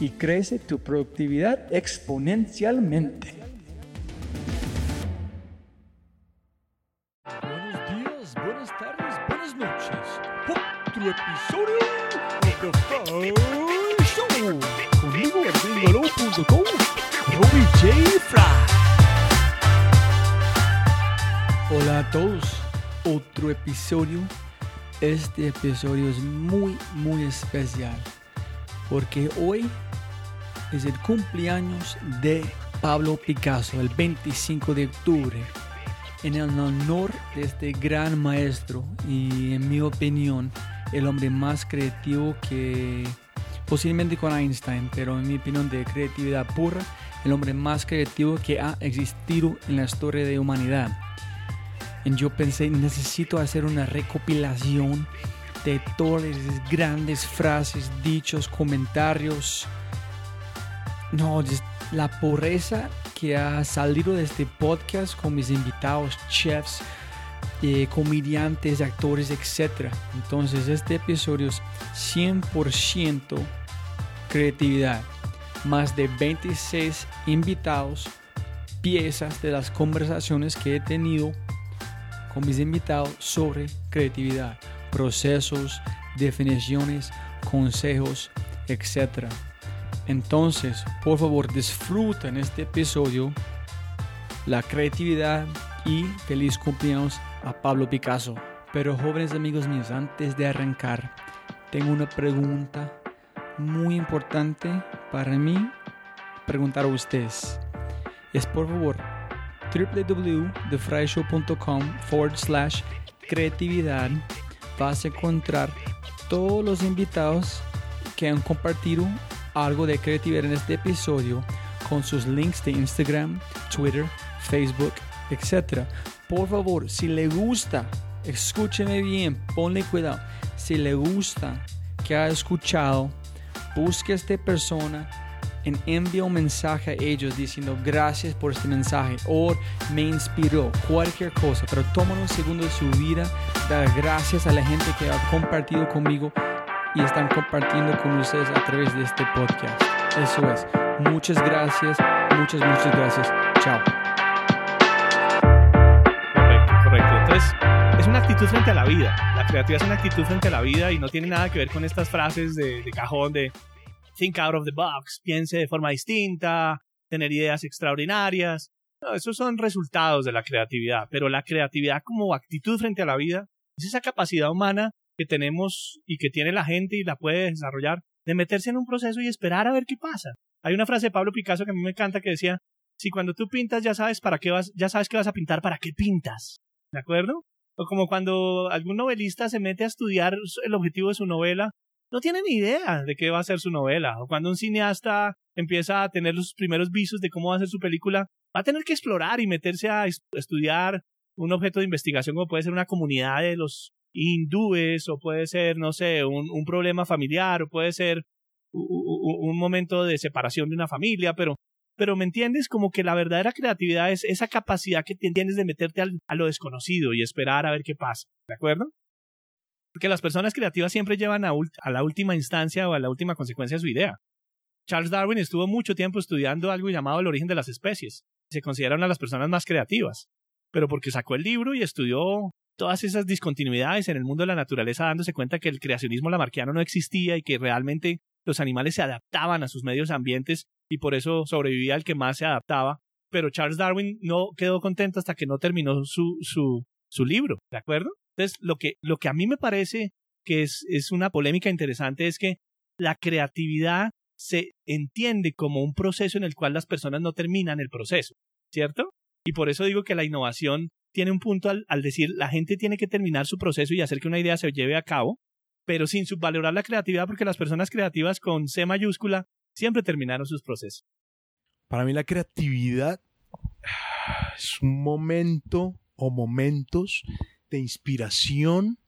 y crece tu productividad exponencialmente. Buenos días, buenas tardes, buenas noches. Otro episodio de The Fry Show. Conmigo, gringolo.com, Robbie J. Fry. Hola a todos, otro episodio. Este episodio es muy, muy especial porque hoy es el cumpleaños de Pablo Picasso, el 25 de octubre. En el honor de este gran maestro y en mi opinión el hombre más creativo que posiblemente con Einstein, pero en mi opinión de creatividad pura, el hombre más creativo que ha existido en la historia de la humanidad yo pensé, necesito hacer una recopilación de todas las grandes frases, dichos, comentarios. No, la pobreza que ha salido de este podcast con mis invitados, chefs, eh, comediantes, actores, etc. Entonces este episodio es 100% creatividad. Más de 26 invitados, piezas de las conversaciones que he tenido con mis invitados sobre creatividad, procesos, definiciones, consejos, etc. Entonces, por favor, disfruten este episodio, la creatividad y feliz cumpleaños a Pablo Picasso. Pero jóvenes amigos míos, antes de arrancar, tengo una pregunta muy importante para mí preguntar a ustedes. Es por favor, www.thefryshow.com forward slash creatividad vas a encontrar todos los invitados que han compartido algo de creatividad en este episodio con sus links de Instagram, Twitter, Facebook, etc. Por favor, si le gusta, escúcheme bien, ponle cuidado. Si le gusta que ha escuchado, busque a esta persona en envía un mensaje a ellos diciendo gracias por este mensaje o me inspiró, cualquier cosa, pero toma un segundo de su vida, dar gracias a la gente que ha compartido conmigo y están compartiendo con ustedes a través de este podcast. Eso es. Muchas gracias, muchas, muchas gracias. Chao. Correcto, correcto. Entonces, es una actitud frente a la vida. La creatividad es una actitud frente a la vida y no tiene nada que ver con estas frases de, de cajón de think out of the box, piense de forma distinta, tener ideas extraordinarias. No, esos son resultados de la creatividad, pero la creatividad como actitud frente a la vida es esa capacidad humana que tenemos y que tiene la gente y la puede desarrollar de meterse en un proceso y esperar a ver qué pasa. Hay una frase de Pablo Picasso que a mí me encanta que decía, si cuando tú pintas ya sabes para qué vas, ya sabes que vas a pintar, ¿para qué pintas? ¿De acuerdo? O como cuando algún novelista se mete a estudiar el objetivo de su novela, no tiene ni idea de qué va a ser su novela. O cuando un cineasta empieza a tener los primeros visos de cómo va a ser su película, va a tener que explorar y meterse a estudiar un objeto de investigación como puede ser una comunidad de los hindúes o puede ser, no sé, un, problema familiar o puede ser un, un momento de separación de una familia, pero pero me entiendes como que la verdadera creatividad es esa capacidad que tienes de meterte a lo desconocido y esperar a ver qué pasa, ¿de acuerdo? Porque las personas creativas siempre llevan a, la última instancia o a la última consecuencia su idea. Charles Darwin estuvo mucho tiempo estudiando algo llamado el origen de las especies. Se considera una de las personas más creativas, pero porque sacó el libro y estudió todas esas discontinuidades en el mundo de la naturaleza, dándose cuenta que el creacionismo lamarquiano no existía y que realmente los animales se adaptaban a sus medios ambientes y por eso sobrevivía el que más se adaptaba. Pero Charles Darwin no quedó contento hasta que no terminó su, su, su libro, ¿de acuerdo? Entonces, lo que, lo que a mí me parece que es, es una polémica interesante es que la creatividad se entiende como un proceso en el cual las personas no terminan el proceso, ¿cierto? Y por eso digo que la innovación tiene un punto al, al, decir la gente tiene que terminar su proceso y hacer que una idea se lleve a cabo, pero sin subvalorar la creatividad porque las personas creativas con C mayúscula siempre terminaron sus procesos. Para mí la creatividad es un momento o momentos de inspiración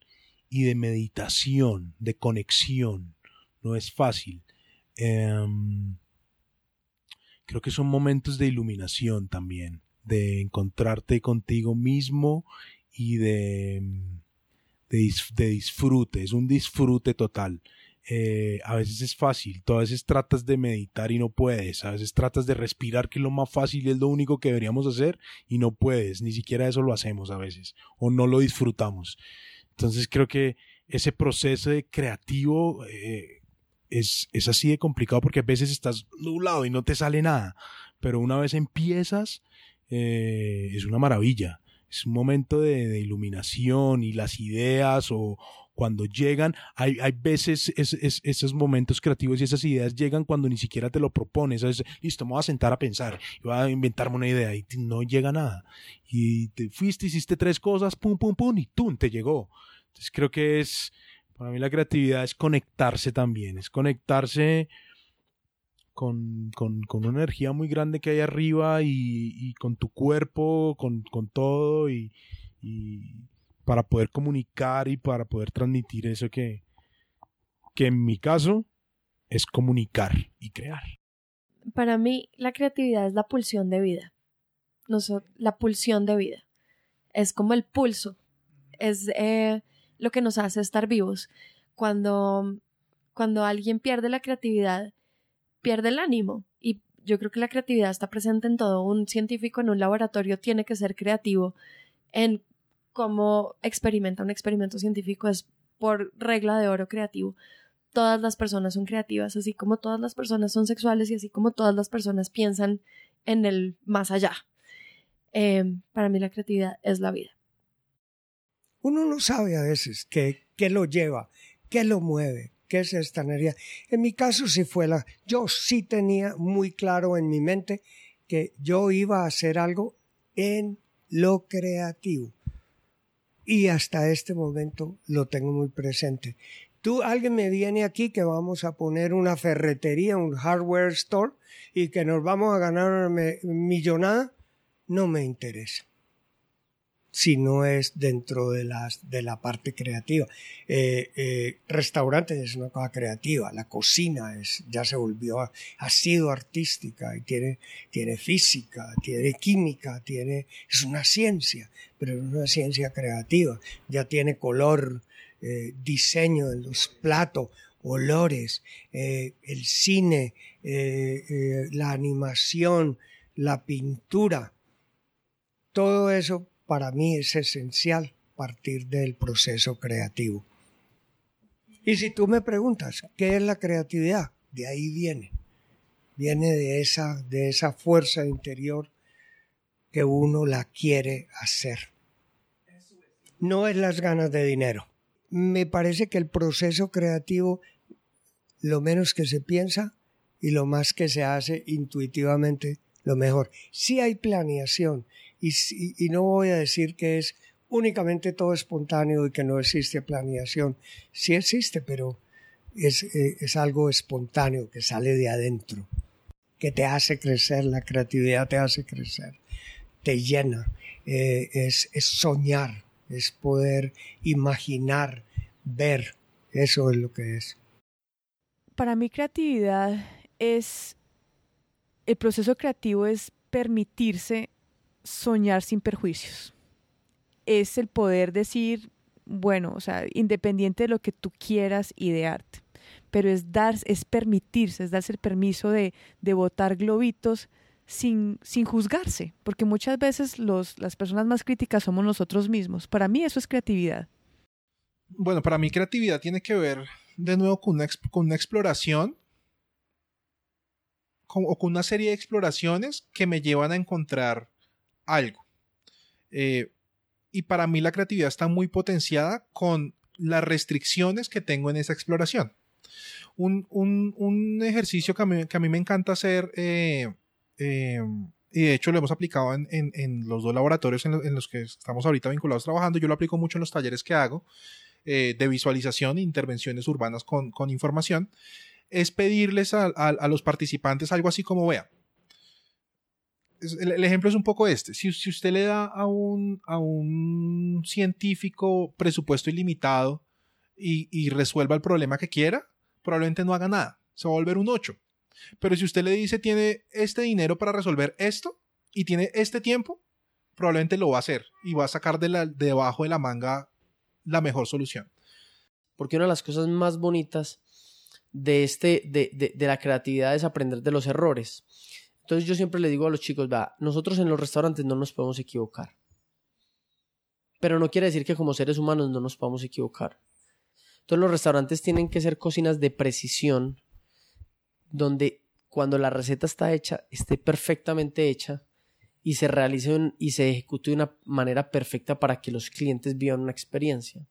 y de meditación, de conexión. No es fácil. Um, creo que son momentos de iluminación también, de encontrarte contigo mismo y de, de, de disfrute. Es un disfrute total. Eh, a veces es fácil, a veces tratas de meditar y no puedes, a veces tratas de respirar, que es lo más fácil es lo único que deberíamos hacer, y no puedes, ni siquiera eso lo hacemos a veces, o no lo disfrutamos. Entonces creo que ese proceso de creativo eh, es, es así de complicado porque a veces estás nublado y no te sale nada, pero una vez empiezas, eh, es una maravilla es un momento de, iluminación y las ideas o, cuando llegan, hay, hay veces es, es, esos momentos creativos y esas ideas llegan cuando ni siquiera te lo propones. Es, listo, me voy a sentar a pensar, voy a inventarme una idea y no llega nada. Y te fuiste, hiciste tres cosas, pum, pum, pum, y tú te llegó. Entonces creo que es, para mí la creatividad es conectarse también, es conectarse con, con, con una energía muy grande que hay arriba y, y con tu cuerpo, con, con todo y, y para poder comunicar y para poder transmitir eso que, que en mi caso es comunicar y crear. Para mí la creatividad es la pulsión de vida. No la pulsión de vida. Es como el pulso. Es eh, lo que nos hace estar vivos. Cuando, cuando alguien pierde la creatividad, pierde el ánimo. Y yo creo que la creatividad está presente en todo. Un científico en un laboratorio tiene que ser creativo en cómo experimenta un experimento científico es por regla de oro creativo. Todas las personas son creativas, así como todas las personas son sexuales y así como todas las personas piensan en el más allá. Eh, para mí la creatividad es la vida. Uno no sabe a veces qué, qué lo lleva, qué lo mueve, qué es esta energía. En mi caso sí fue la... Yo sí tenía muy claro en mi mente que yo iba a hacer algo en lo creativo y hasta este momento lo tengo muy presente. Tú, alguien me viene aquí que vamos a poner una ferretería, un hardware store y que nos vamos a ganar una millonada, no me interesa si no es dentro de, las, de la parte creativa. Eh, eh, restaurante es una cosa creativa, la cocina es, ya se volvió, ha sido artística y tiene, tiene física, tiene química, tiene, es una ciencia, pero es una ciencia creativa, ya tiene color, eh, diseño en los platos, olores, el cine, la animación, la pintura, todo eso para mí es esencial partir del proceso creativo. Y si tú me preguntas, ¿qué es la creatividad? De ahí viene. Viene de esa, de esa fuerza interior que uno la quiere hacer. No es las ganas de dinero. Me parece que el proceso creativo, lo menos que se piensa y lo más que se hace intuitivamente, lo mejor. Sí hay planeación y, no voy a decir que es únicamente todo espontáneo y que no existe planeación. Sí existe, pero es, eh, es algo espontáneo que sale de adentro, que te hace crecer, la creatividad te hace crecer, te llena, eh, es, es soñar, es poder imaginar, ver, eso es lo que es. Para mí creatividad es, el proceso creativo es permitirse soñar sin perjuicios. Es el poder decir, bueno, o sea, independiente de lo que tú quieras idearte, pero es dar, es permitirse, es darse el permiso de, de botar globitos sin, sin juzgarse, porque muchas veces los, las personas más críticas somos nosotros mismos. Para mí eso es creatividad. Bueno, para mí creatividad tiene que ver de nuevo con una, con una exploración o con una serie de exploraciones que me llevan a encontrar algo. Eh, y para mí la creatividad está muy potenciada con las restricciones que tengo en esa exploración. Un, un- un ejercicio que a, mí, que a mí me encanta hacer, eh, eh, y de hecho lo hemos aplicado en, en- los dos laboratorios en, lo- en los que estamos ahorita vinculados trabajando, yo lo aplico mucho en los talleres que hago, de visualización e intervenciones urbanas con, con información, es pedirles a, a- a los participantes algo así como, vea, el, ejemplo es un poco este, si, si usted le da a un, a un científico presupuesto ilimitado y, y resuelva el problema que quiera, probablemente no haga nada, se va a volver un 8. Pero si usted le dice tiene este dinero para resolver esto y tiene este tiempo, probablemente lo va a hacer y va a sacar de la, debajo de la manga la mejor solución. Porque una de las cosas más bonitas de, este, de, de, de la creatividad es aprender de los errores. Entonces yo siempre le digo a los chicos, vea, nosotros en los restaurantes no nos podemos equivocar. Pero no quiere decir que como seres humanos no nos podamos equivocar. Entonces los restaurantes tienen que ser cocinas de precisión, donde cuando la receta está hecha, esté perfectamente hecha y se realice y se ejecute de una manera perfecta para que los clientes vivan una experiencia.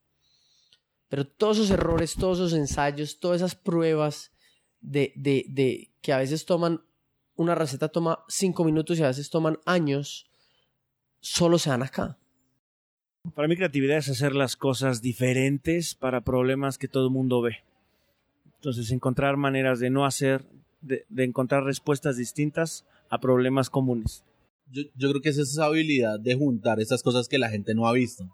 Pero todos esos errores, todos esos ensayos, todas esas pruebas de, de, de que a veces toman, una receta toma cinco minutos y a veces toman años, solo se dan acá. Para mí creatividad es hacer las cosas diferentes para problemas que todo el mundo ve. Entonces encontrar maneras de no hacer, de, de encontrar respuestas distintas a problemas comunes. Yo, yo creo que es esa habilidad de juntar esas cosas que la gente no ha visto.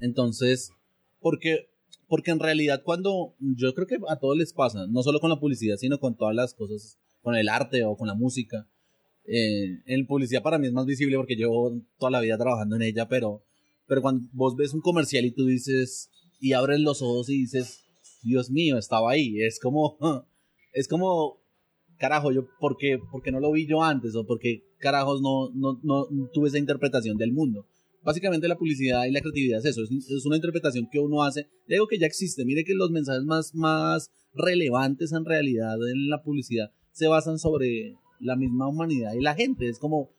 Entonces, porque, porque en realidad cuando yo creo que a todos les pasa, no solo con la publicidad, sino con todas las cosas, con el arte o con la música. Eh, en publicidad para mí es más visible porque llevo toda la vida trabajando en ella, pero, pero cuando vos ves un comercial y tú dices, y abres los ojos y dices, Dios mío, estaba ahí, es como, es como, carajo, yo, ¿por qué, por qué no lo vi yo antes? O por qué carajos no, no, no tuve esa interpretación del mundo. Básicamente la publicidad y la creatividad es eso, es, es una interpretación que uno hace de algo que ya existe. Mire que los mensajes más, más relevantes en realidad en la publicidad se basan sobre la misma humanidad y la gente. Es como,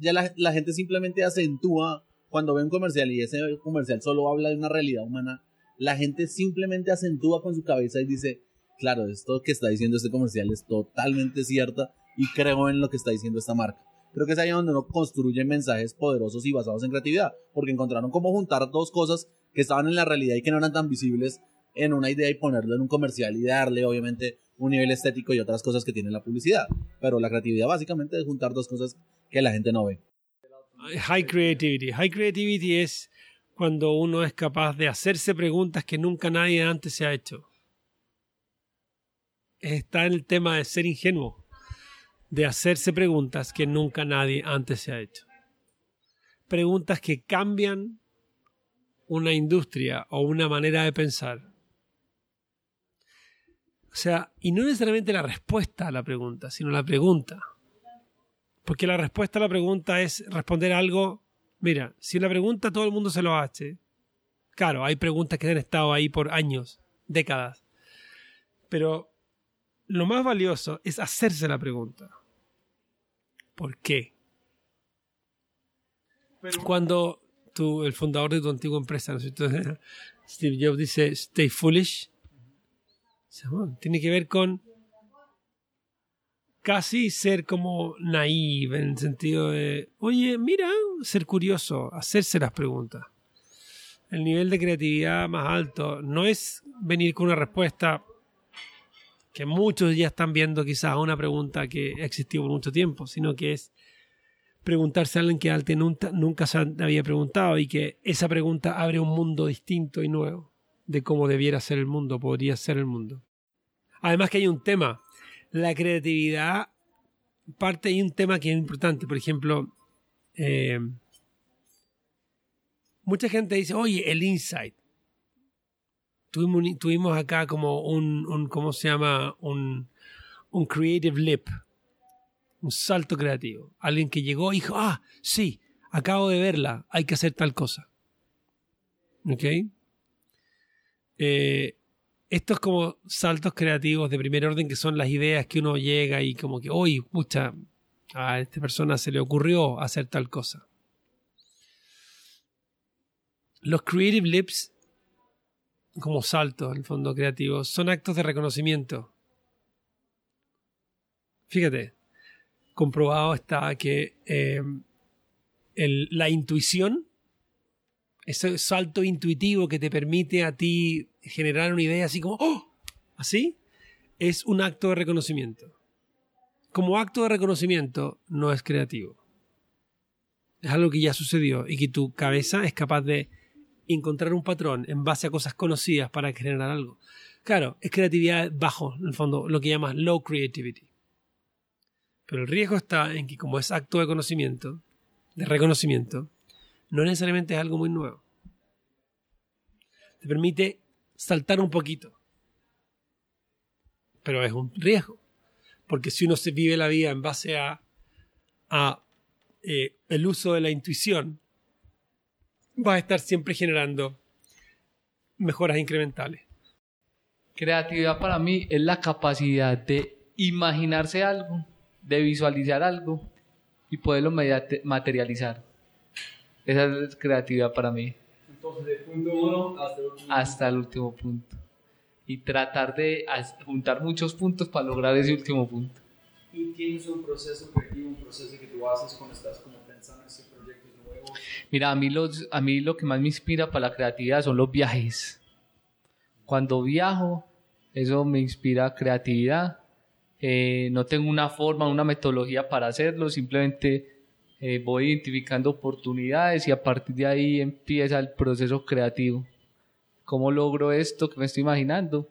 ya la, la gente simplemente acentúa cuando ve un comercial y ese comercial solo habla de una realidad humana. La gente simplemente acentúa con su cabeza y dice, claro, esto que está diciendo este comercial es totalmente cierta y creo en lo que está diciendo esta marca. Creo que es ahí donde uno construye mensajes poderosos y basados en creatividad, porque encontraron cómo juntar dos cosas que estaban en la realidad y que no eran tan visibles en una idea y ponerlo en un comercial y darle obviamente un nivel estético y otras cosas que tiene la publicidad. Pero la creatividad básicamente es juntar dos cosas que la gente no ve. High creativity. High creativity es cuando uno es capaz de hacerse preguntas que nunca nadie antes se ha hecho. Está en el tema de ser ingenuo, de hacerse preguntas que nunca nadie antes se ha hecho. Preguntas que cambian una industria o una manera de pensar. O sea, y no necesariamente la respuesta a la pregunta, sino la pregunta. Porque la respuesta a la pregunta es responder algo. Mira, si la pregunta todo el mundo se lo hace. Claro, hay preguntas que han estado ahí por años, décadas. Pero lo más valioso es hacerse la pregunta. ¿Por qué? Cuando tú, el fundador de tu antigua empresa. Steve Jobs dice, stay foolish. Tiene que ver con casi ser como naive en el sentido de, oye, mira, ser curioso, hacerse las preguntas. El nivel de creatividad más alto no es venir con una respuesta que muchos ya están viendo quizás una pregunta que existió por mucho tiempo, sino que es preguntarse a alguien que nunca, nunca se había preguntado y que esa pregunta abre un mundo distinto y nuevo de cómo debiera ser el mundo, podría ser el mundo. Además que hay un tema, la creatividad parte de un tema que es importante, por ejemplo, eh, mucha gente dice, oye, el insight. Tuvimos, tuvimos acá como un, un, ¿cómo se llama? Un, un creative leap, un salto creativo. Alguien que llegó y dijo, ah, sí, acabo de verla, hay que hacer tal cosa. ¿Ok? Eh, estos como saltos creativos de primer orden que son las ideas que uno llega y como que, oye, pucha, a esta persona se le ocurrió hacer tal cosa. Los creative leaps, como saltos en el fondo creativo, son actos de reconocimiento. Fíjate, comprobado está que eh, la intuición, ese salto intuitivo que te permite a ti generar una idea así como, ¡oh! Así, es un acto de reconocimiento. Como acto de reconocimiento, no es creativo. Es algo que ya sucedió y que tu cabeza es capaz de encontrar un patrón en base a cosas conocidas para generar algo. Claro, es creatividad bajo, en el fondo, lo que llamas low creativity. Pero el riesgo está en que como es acto de conocimiento, de reconocimiento, no necesariamente es algo muy nuevo. Te permite saltar un poquito. Pero es un riesgo. Porque si uno se vive la vida en base a, eh, el uso de la intuición, va a estar siempre generando mejoras incrementales. Creatividad para mí es la capacidad de imaginarse algo, de visualizar algo y poderlo materializar. Esa es creatividad para mí. Entonces, del punto uno hasta el último. Hasta el último punto. Y tratar de juntar muchos puntos para lograr ese último punto. Y tienes un proceso creativo, un proceso que tú haces cuando estás como pensando en ese proyecto nuevo. Mira, a mí, los, a mí lo que más me inspira para la creatividad son los viajes. Cuando viajo, eso me inspira creatividad. Eh, no tengo una forma, una metodología para hacerlo, simplemente eh, voy identificando oportunidades y a partir de ahí empieza el proceso creativo. ¿Cómo logro esto que me estoy imaginando?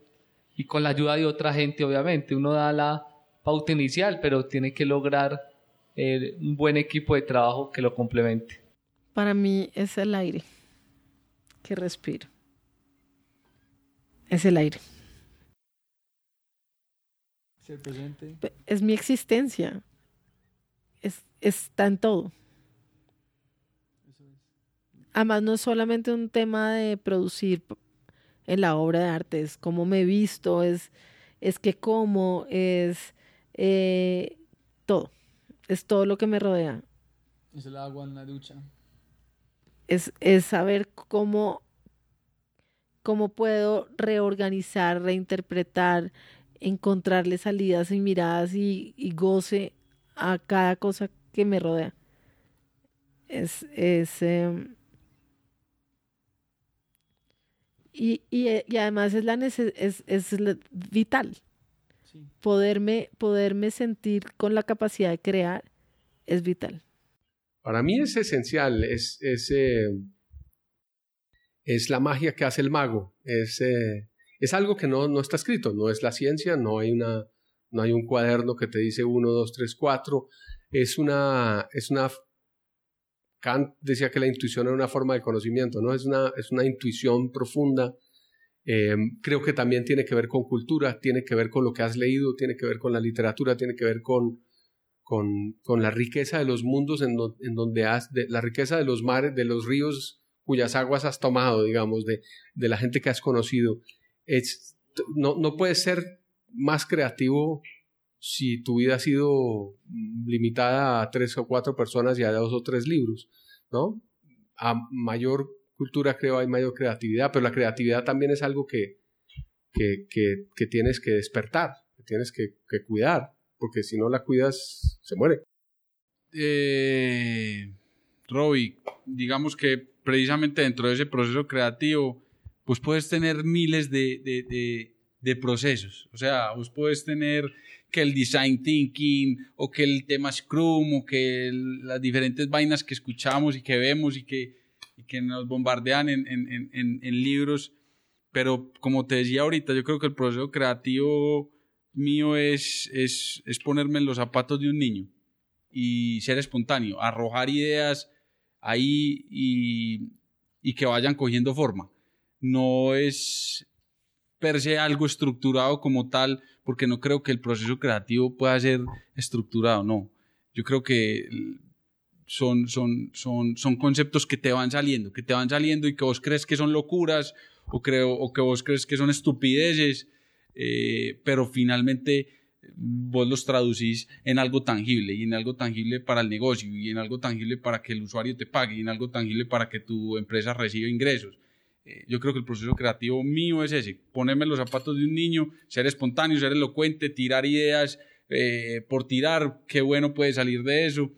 Y con la ayuda de otra gente, obviamente. Uno da la pauta inicial, pero tiene que lograr eh, un buen equipo de trabajo que lo complemente. Para mí es el aire que respiro. Es el aire. Es mi existencia. Es, está en todo. Además, no es solamente un tema de producir en la obra de arte, es cómo me visto, es, es que como, es eh, todo. Es todo lo que me rodea. Es el agua en la ducha. es, es saber cómo, cómo puedo reorganizar, reinterpretar, encontrarle salidas y miradas y, y goce a cada cosa que me rodea. Es, es em, y, y, eh, y además es, la es, es la- vital. Poderme, poderme sentir con la capacidad de crear es vital. Para mí es esencial, es, es, eh, es la magia que hace el mago, es, eh, es algo que no, no está escrito, no es la ciencia, no hay, una, no hay un cuaderno que te dice 1, 2, 3, 4, es una, es una... Kant decía que la intuición era una forma de conocimiento, ¿no? Es una, es una intuición profunda. Eh, creo que también tiene que ver con cultura, tiene que ver con lo que has leído, tiene que ver con la literatura, tiene que ver con, con, con la riqueza de los mundos en, do- en donde has, de, la riqueza de los mares, de los ríos cuyas aguas has tomado, digamos, de, de la gente que has conocido. Es, no, no puedes ser más creativo si tu vida ha sido limitada a tres o cuatro personas y a dos o tres libros, ¿no? A mayor cultura creo hay mayor creatividad, pero la creatividad también es algo que, que, que, tienes que despertar, que tienes que, cuidar, porque si no la cuidas, se muere. Eh, Robbie, digamos que precisamente dentro de ese proceso creativo, pues puedes tener miles de, de, de, de procesos. O sea, vos puedes tener que el design thinking o que el tema Scrum o que las diferentes vainas que escuchamos y que vemos y que, que nos bombardean en, en, en- en- en libros. Pero como te decía ahorita, yo creo que el proceso creativo mío es, es, es ponerme en los zapatos de un niño y ser espontáneo, arrojar ideas ahí y, y que vayan cogiendo forma. No es per se algo estructurado como tal, porque no creo que el proceso creativo pueda ser estructurado, no. Yo creo que son, son, son, son conceptos que te van saliendo, que te van saliendo y que vos crees que son locuras o, creo, o que vos crees que son estupideces, eh, pero finalmente vos los traducís en algo tangible y en algo tangible para el negocio y en algo tangible para que el usuario te pague y en algo tangible para que tu empresa reciba ingresos. Eh, yo creo que el proceso creativo mío es ese, ponerme los zapatos de un niño, ser espontáneo, ser elocuente, tirar ideas eh, por tirar, qué bueno puede salir de eso.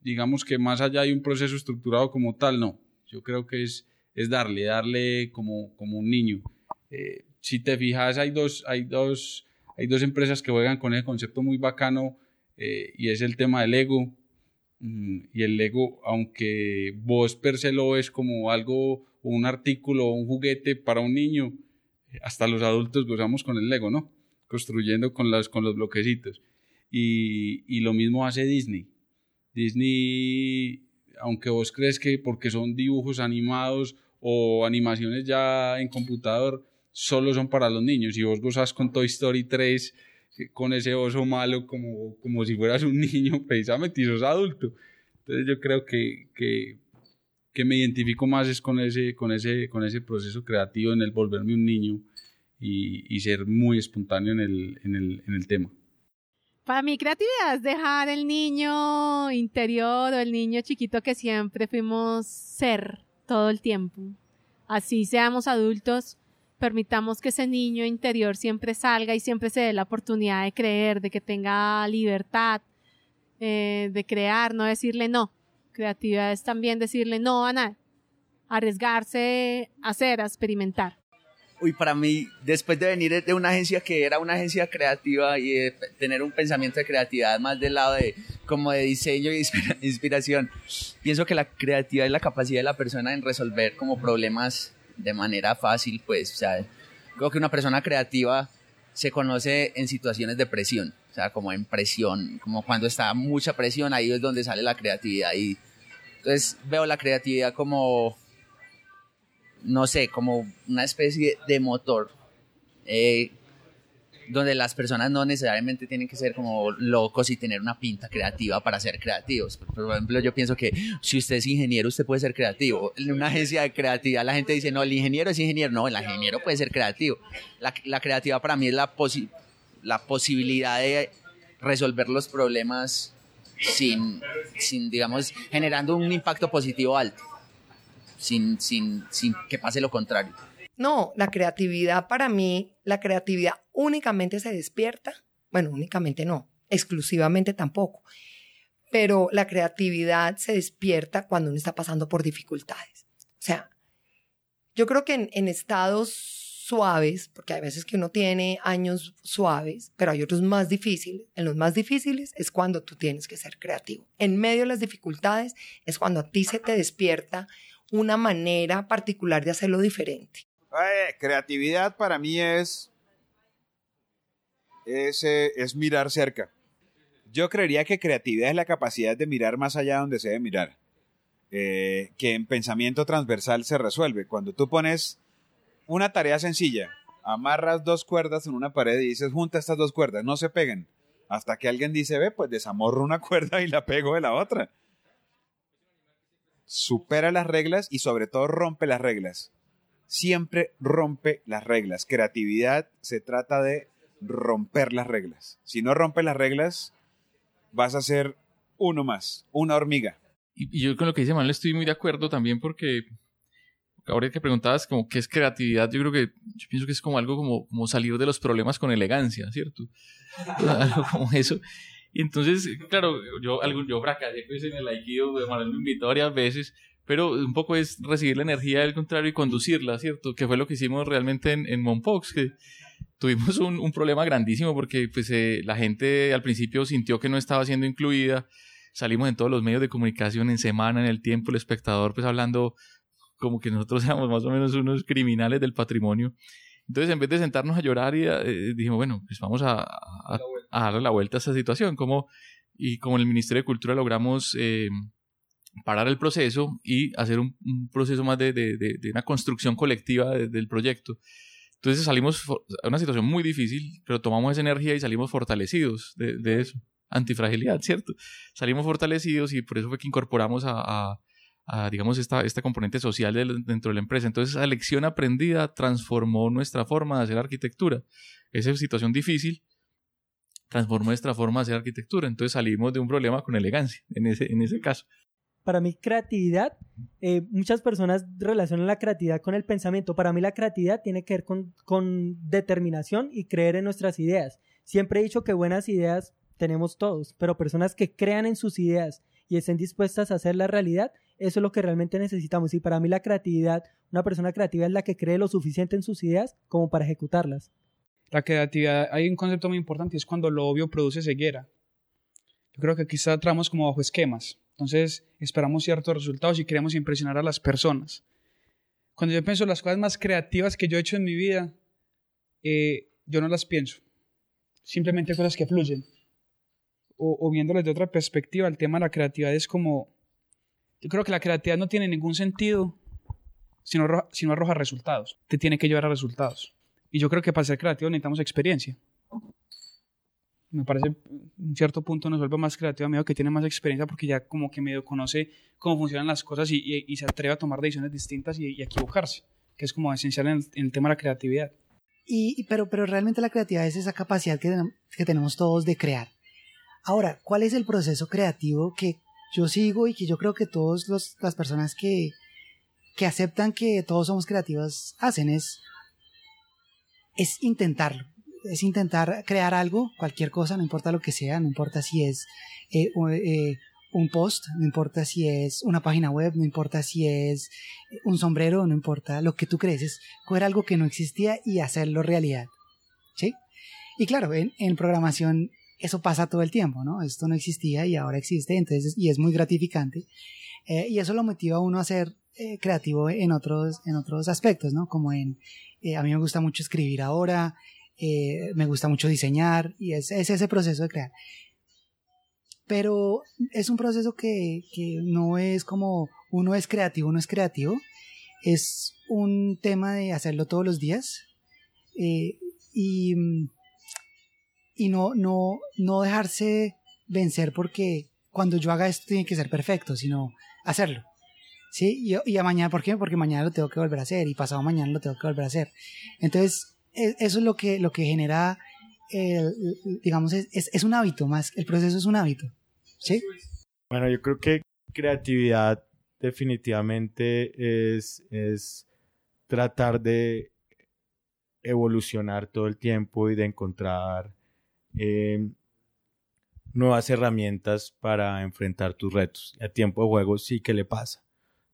Digamos que más allá de un proceso estructurado como tal, no. Yo creo que es, es darle, darle como, como un niño. Eh, si te fijas, hay dos, hay, dos, hay dos empresas que juegan con ese concepto muy bacano eh, y es el tema del ego. Mm, Y el Lego, aunque vos per se lo ves como algo, un artículo o un juguete para un niño, hasta los adultos gozamos con el Lego, ¿no? Construyendo con, las, con los bloquecitos. Y, y lo mismo hace Disney. Disney, aunque vos crees que porque son dibujos animados o animaciones ya en computador, solo son para los niños. Y vos gozas con Toy Story 3, eh, con ese oso malo como, como si fueras un niño, precisamente, y sos adulto. Entonces yo creo que, que, que me identifico más es con ese, con, ese, con ese proceso creativo en el volverme un niño y, y ser muy espontáneo en el, en el, en el tema. Para mí creatividad es dejar el niño interior o el niño chiquito que siempre fuimos ser todo el tiempo. Así seamos adultos, permitamos que ese niño interior siempre salga y siempre se dé la oportunidad de creer, de que tenga libertad, eh, de crear, no decirle no. Creatividad es también decirle no a nada, arriesgarse, hacer, a experimentar. Uy, para mí, después de venir de una agencia que era una agencia creativa y tener un pensamiento de creatividad más del lado de como de diseño y inspira- inspiración, pienso que la creatividad es la capacidad de la persona en resolver como problemas de manera fácil, pues, o sea, creo que una persona creativa se conoce en situaciones de presión, o sea, como en presión, como cuando está mucha presión, ahí es donde sale la creatividad y entonces veo la creatividad como no sé, como una especie de motor eh, donde las personas no necesariamente tienen que ser como locos y tener una pinta creativa para ser creativos. Por, ejemplo, yo pienso que si usted es ingeniero, usted puede ser creativo. En una agencia de creatividad la gente dice, no, el ingeniero es ingeniero. No, el ingeniero puede ser creativo. La, la creatividad para mí es la, posi- la posibilidad de resolver los problemas sin, sin, digamos, generando un impacto positivo alto sin, sin, sin que pase lo contrario. No, la creatividad para mí, la creatividad únicamente se despierta, bueno, únicamente no, exclusivamente tampoco, pero la creatividad se despierta cuando uno está pasando por dificultades. O sea, yo creo que en, en estados suaves, porque hay veces que uno tiene años suaves, pero hay otros más difíciles. En los más difíciles es cuando tú tienes que ser creativo. En medio de las dificultades es cuando a ti se te despierta una manera particular de hacerlo diferente. Eh, creatividad para mí es, es, eh, es mirar cerca. Yo creería que creatividad es la capacidad de mirar más allá de donde se debe mirar. Eh, que en pensamiento transversal se resuelve. Cuando tú pones una tarea sencilla, amarras dos cuerdas en una pared y dices, junta estas dos cuerdas, no se peguen. Hasta que alguien dice, ve, pues desamorro una cuerda y la pego de la otra. Supera las reglas y sobre todo rompe las reglas. Siempre rompe las reglas. Creatividad se trata de romper las reglas. Si no rompes las reglas, vas a ser uno más, una hormiga. Y yo con lo que dice Manuel estoy muy de acuerdo también porque ahora que preguntabas como qué es creatividad, yo creo que yo pienso que es como algo como, como salir de los problemas con elegancia, ¿cierto? algo como eso. Y entonces, claro, yo, algún, yo fracasé pues, en el Aikido, Manuel me invitó varias veces, pero un poco es recibir la energía del contrario y conducirla, ¿cierto? Que fue lo que hicimos realmente en, en Monpox, que tuvimos un, un problema grandísimo porque pues, eh, la gente al principio sintió que no estaba siendo incluida, salimos en todos los medios de comunicación en semana, en el tiempo, el espectador pues hablando como que nosotros éramos más o menos unos criminales del patrimonio. Entonces, en vez de sentarnos a llorar, y eh, dijimos, bueno, pues vamos a, a, a, darle la vuelta a esta situación. Como, y como en el Ministerio de Cultura logramos eh, parar el proceso y hacer un, un proceso más de, de, de, de, una construcción colectiva del proyecto. Entonces salimos a una situación muy difícil, pero tomamos esa energía y salimos fortalecidos de, eso. Antifragilidad, ¿cierto? Salimos fortalecidos y por eso fue que incorporamos a, a a, digamos, esta, esta componente social de, dentro de la empresa. Entonces, esa lección aprendida transformó nuestra forma de hacer arquitectura. Esa situación difícil transformó nuestra forma de hacer arquitectura. Entonces, salimos de un problema con elegancia, en ese, en ese caso. Para mí, creatividad, eh, muchas personas relacionan la creatividad con el pensamiento. Para mí, la creatividad tiene que ver con, con determinación y creer en nuestras ideas. Siempre he dicho que buenas ideas tenemos todos, pero personas que crean en sus ideas y estén dispuestas a hacer la realidad, eso es lo que realmente necesitamos. Y para mí la creatividad, una persona creativa es la que cree lo suficiente en sus ideas como para ejecutarlas. La creatividad, hay un concepto muy importante y es cuando lo obvio produce ceguera. Yo creo que aquí trabajamos como bajo esquemas. Entonces esperamos ciertos resultados y queremos impresionar a las personas. Cuando yo pienso las cosas más creativas que yo he hecho en mi vida, eh, yo no las pienso. Simplemente cosas que fluyen. O, o viéndolas de otra perspectiva, el tema de la creatividad es como yo creo que la creatividad no tiene ningún sentido si no, arroja, si no arroja resultados. Te tiene que llevar a resultados. Y yo creo que para ser creativo necesitamos experiencia. Me parece, en cierto punto nos vuelve más creativo a medida que tiene más experiencia porque ya como que medio conoce cómo funcionan las cosas y, y, y se atreve a tomar decisiones distintas y, y, equivocarse, que es como esencial en el, en el tema de la creatividad. Y, pero, pero realmente la creatividad es esa capacidad que, que tenemos todos de crear. Ahora, ¿cuál es el proceso creativo que yo sigo y que yo creo que todas las personas que, que aceptan que todos somos creativos hacen es, es intentarlo. Es intentar crear algo, cualquier cosa, no importa lo que sea, no importa si es eh, eh, un post, no importa si es una página web, no importa si es un sombrero, no importa lo que tú crees, es coger algo que no existía y hacerlo realidad. ¿Sí? Y claro, en, en programación eso pasa todo el tiempo, ¿no? Esto no existía y ahora existe, entonces, y es muy gratificante. Eh, y eso lo motiva a uno a ser eh, creativo en otros, en otros aspectos, ¿no? Como en, eh, a mí me gusta mucho escribir ahora, me gusta mucho diseñar, y es, es, ese proceso de crear. Pero es un proceso que, que no es como uno es creativo, uno es creativo, es un tema de hacerlo todos los días. y y no, no, no dejarse vencer porque cuando yo haga esto tiene que ser perfecto, sino hacerlo. ¿Sí? Y, y a mañana, ¿por qué? Porque mañana lo tengo que volver a hacer y pasado mañana lo tengo que volver a hacer. Entonces, e, eso es lo que, lo que genera, el, digamos, es, es, es un hábito más, el proceso es un hábito. ¿Sí? Bueno, yo creo que creatividad definitivamente es, es tratar de evolucionar todo el tiempo y de encontrar eh, nuevas herramientas para enfrentar tus retos. A tiempo de juego sí que le pasa.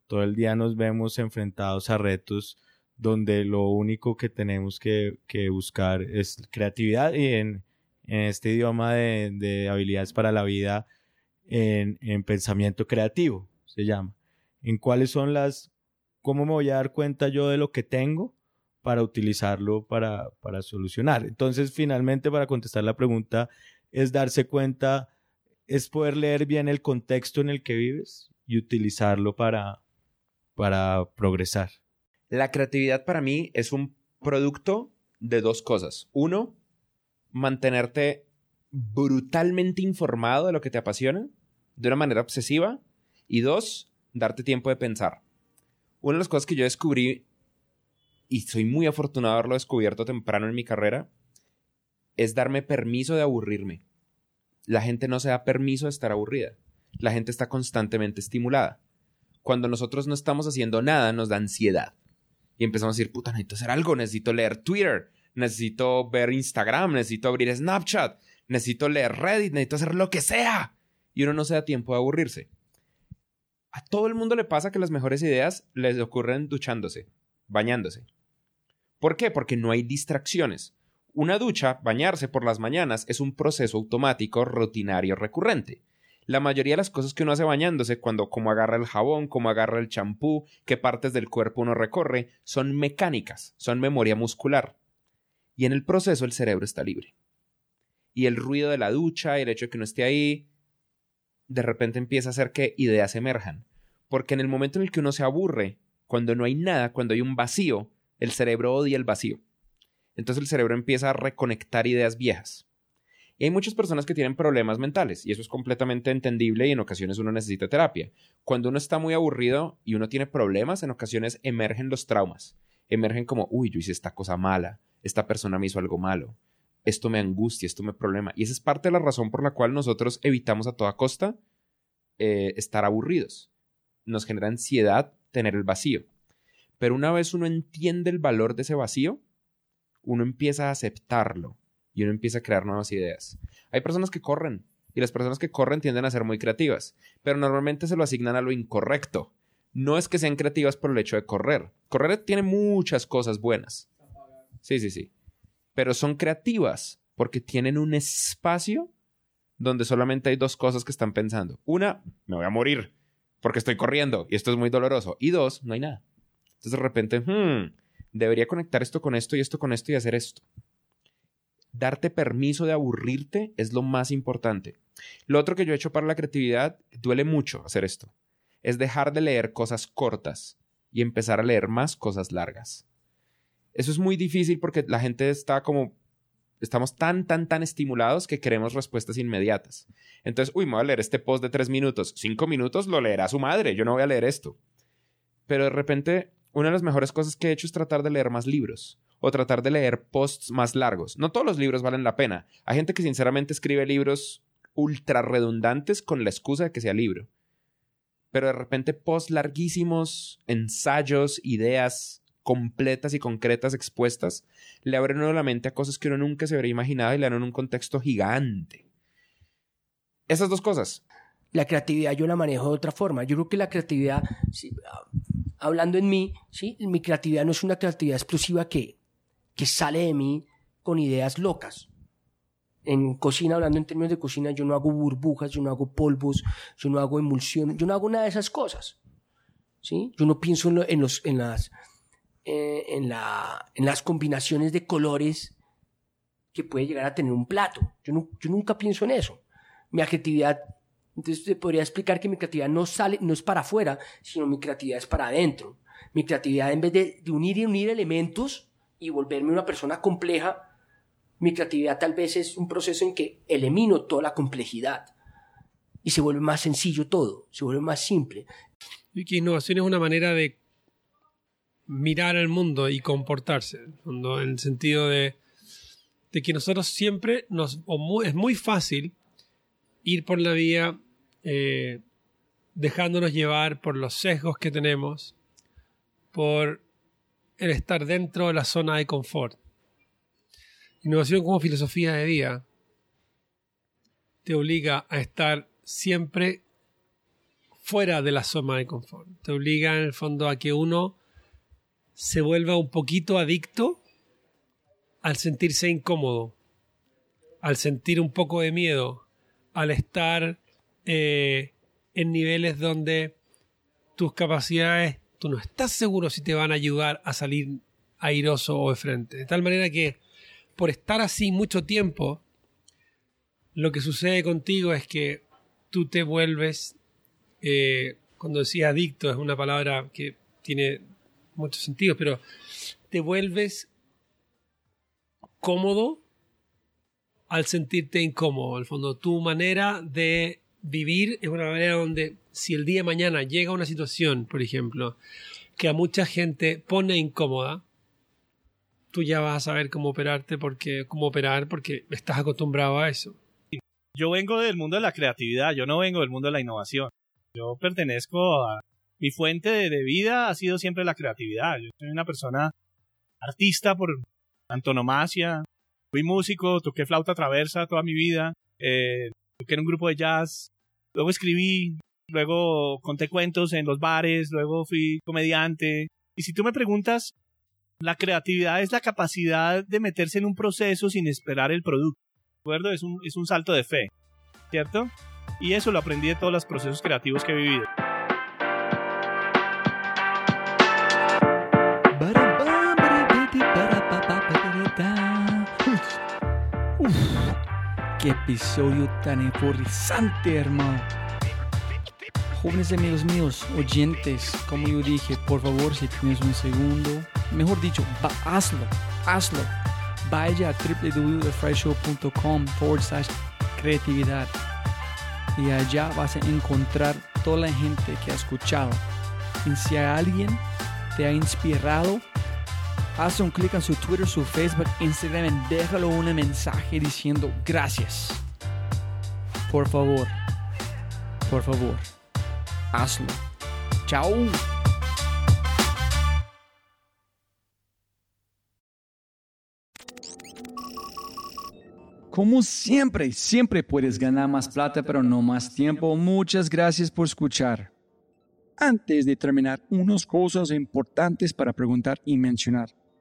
Todo el día nos vemos enfrentados a retos donde lo único que tenemos que, que buscar es creatividad y en, en este idioma de, de, habilidades para la vida, en, en pensamiento creativo, se llama. En cuáles son las, cómo me voy a dar cuenta yo de lo que tengo para utilizarlo para, para solucionar. Entonces, finalmente, para contestar la pregunta, es darse cuenta, es poder leer bien el contexto en el que vives y utilizarlo para, para progresar. La creatividad para mí es un producto de dos cosas. Uno, mantenerte brutalmente informado de lo que te apasiona de una manera obsesiva. Y dos, darte tiempo de pensar. Una de las cosas que yo descubrí y soy muy afortunado de haberlo descubierto temprano en mi carrera, es darme permiso de aburrirme. La gente no se da permiso de estar aburrida. La gente está constantemente estimulada. Cuando nosotros no estamos haciendo nada, nos da ansiedad. Y empezamos a decir, puta, necesito hacer algo, necesito leer Twitter, necesito ver Instagram, necesito abrir Snapchat, necesito leer Reddit, necesito hacer lo que sea. Y uno no se da tiempo de aburrirse. A todo el mundo le pasa que las mejores ideas les ocurren duchándose, bañándose. ¿Por qué? Porque no hay distracciones. Una ducha, bañarse por las mañanas, es un proceso automático, rutinario, recurrente. La mayoría de las cosas que uno hace bañándose, cuando como agarra el jabón, como agarra el champú, qué partes del cuerpo uno recorre, son mecánicas, son memoria muscular. Y en el proceso el cerebro está libre. Y el ruido de la ducha, el hecho de que uno esté ahí, de repente empieza a hacer que ideas emerjan. Porque en el momento en el que uno se aburre, cuando no hay nada, cuando hay un vacío, el cerebro odia el vacío. Entonces el cerebro empieza a reconectar ideas viejas. Y hay muchas personas que tienen problemas mentales, y eso es completamente entendible y en ocasiones uno necesita terapia. Cuando uno está muy aburrido y uno tiene problemas, en ocasiones emergen los traumas. Emergen como, uy, yo hice esta cosa mala, esta persona me hizo algo malo, esto me angustia, esto me problema. Y esa es parte de la razón por la cual nosotros evitamos a toda costa eh, estar aburridos. Nos genera ansiedad tener el vacío. Pero una vez uno entiende el valor de ese vacío, uno empieza a aceptarlo y uno empieza a crear nuevas ideas. Hay personas que corren y las personas que corren tienden a ser muy creativas, pero normalmente se lo asignan a lo incorrecto. No es que sean creativas por el hecho de correr. Correr tiene muchas cosas buenas. Sí, sí, sí. Pero son creativas porque tienen un espacio donde solamente hay dos cosas que están pensando. Una, me voy a morir porque estoy corriendo y esto es muy doloroso. Y dos, no hay nada. Entonces de repente, hmm, debería conectar esto con esto y esto con esto y hacer esto. Darte permiso de aburrirte es lo más importante. Lo otro que yo he hecho para la creatividad, duele mucho hacer esto, es dejar de leer cosas cortas y empezar a leer más cosas largas. Eso es muy difícil porque la gente está como estamos tan, tan, tan estimulados que queremos respuestas inmediatas. Entonces, uy, me voy a leer este post de tres minutos. Cinco minutos lo leerá su madre, yo no voy a leer esto. Pero de repente, una de las mejores cosas que he hecho es tratar de leer más libros o tratar de leer posts más largos. No todos los libros valen la pena. Hay gente que sinceramente escribe libros ultra redundantes con la excusa de que sea libro. Pero de repente posts larguísimos, ensayos, ideas completas y concretas expuestas, le abren uno la mente a cosas que uno nunca se habría imaginado y le dan un contexto gigante. Esas dos cosas. La creatividad yo la manejo de otra forma. Yo creo que la creatividad, hablando en mí, ¿sí? mi creatividad no es una creatividad explosiva que, que sale de mí con ideas locas. En cocina, hablando en términos de cocina, yo no hago burbujas, yo no hago polvos, yo no hago emulsión, yo no hago nada de esas cosas. ¿sí? Yo no pienso en, los, en, las, eh, en, la, en las combinaciones de colores que puede llegar a tener un plato. Yo, no, yo nunca pienso en eso. Mi creatividad, entonces te podría explicar que mi creatividad no sale, no es para afuera, sino mi creatividad es para adentro. Mi creatividad, en vez de, de unir y unir elementos y volverme una persona compleja, mi creatividad tal vez es un proceso en que elimino toda la complejidad y se vuelve más sencillo todo, se vuelve más simple. Y que innovación es una manera de mirar el mundo y comportarse, en el sentido de, de que nosotros siempre nos, es muy fácil ir por la vía eh, dejándonos llevar por los sesgos que tenemos, por el estar dentro de la zona de confort. Innovación como filosofía de vida te obliga a estar siempre fuera de la zona de confort. Te obliga en el fondo a que uno se vuelva un poquito adicto al sentirse incómodo, al sentir un poco de miedo, al estar eh, en niveles donde tus capacidades, tú no estás seguro si te van a ayudar a salir airoso o de frente. De tal manera que por estar así mucho tiempo, lo que sucede contigo es que tú te vuelves, eh, cuando decía adicto, es una palabra que tiene muchos sentidos, pero te vuelves cómodo al sentirte incómodo. El fondo, tu manera de vivir es una manera donde si el día de mañana llega una situación, por ejemplo, que a mucha gente pone incómoda, tú ya vas a saber cómo operarte porque cómo operar porque estás acostumbrado a eso. Yo vengo del mundo de la creatividad, yo no vengo del mundo de la innovación. Yo pertenezco a mi fuente de, vida ha sido siempre la creatividad. Yo soy una persona artista por antonomasia. Fui músico, toqué flauta traversa toda mi vida, eh, toqué en un grupo de jazz, luego escribí, luego conté cuentos en los bares, luego fui comediante. Y si tú me preguntas, la creatividad es la capacidad de meterse en un proceso sin esperar el producto. ¿De acuerdo? Es un, es un salto de fe, ¿cierto? Y eso lo aprendí de todos los procesos creativos que he vivido. Qué episodio tan efuorizante, hermano. Jóvenes amigos míos, oyentes, como yo dije, por favor, si tienes un segundo, mejor dicho, va, hazlo, hazlo. Vaya a www.thefryshow.com forward slash creatividad y allá vas a encontrar toda la gente que ha escuchado. Y si alguien te ha inspirado, haz un clic en su Twitter, su Facebook, Instagram y déjalo un mensaje diciendo gracias. Por favor, por favor, hazlo. Chao. Como siempre, siempre puedes ganar más plata, pero no más tiempo. Muchas gracias por escuchar. Antes de terminar, unas cosas importantes para preguntar y mencionar.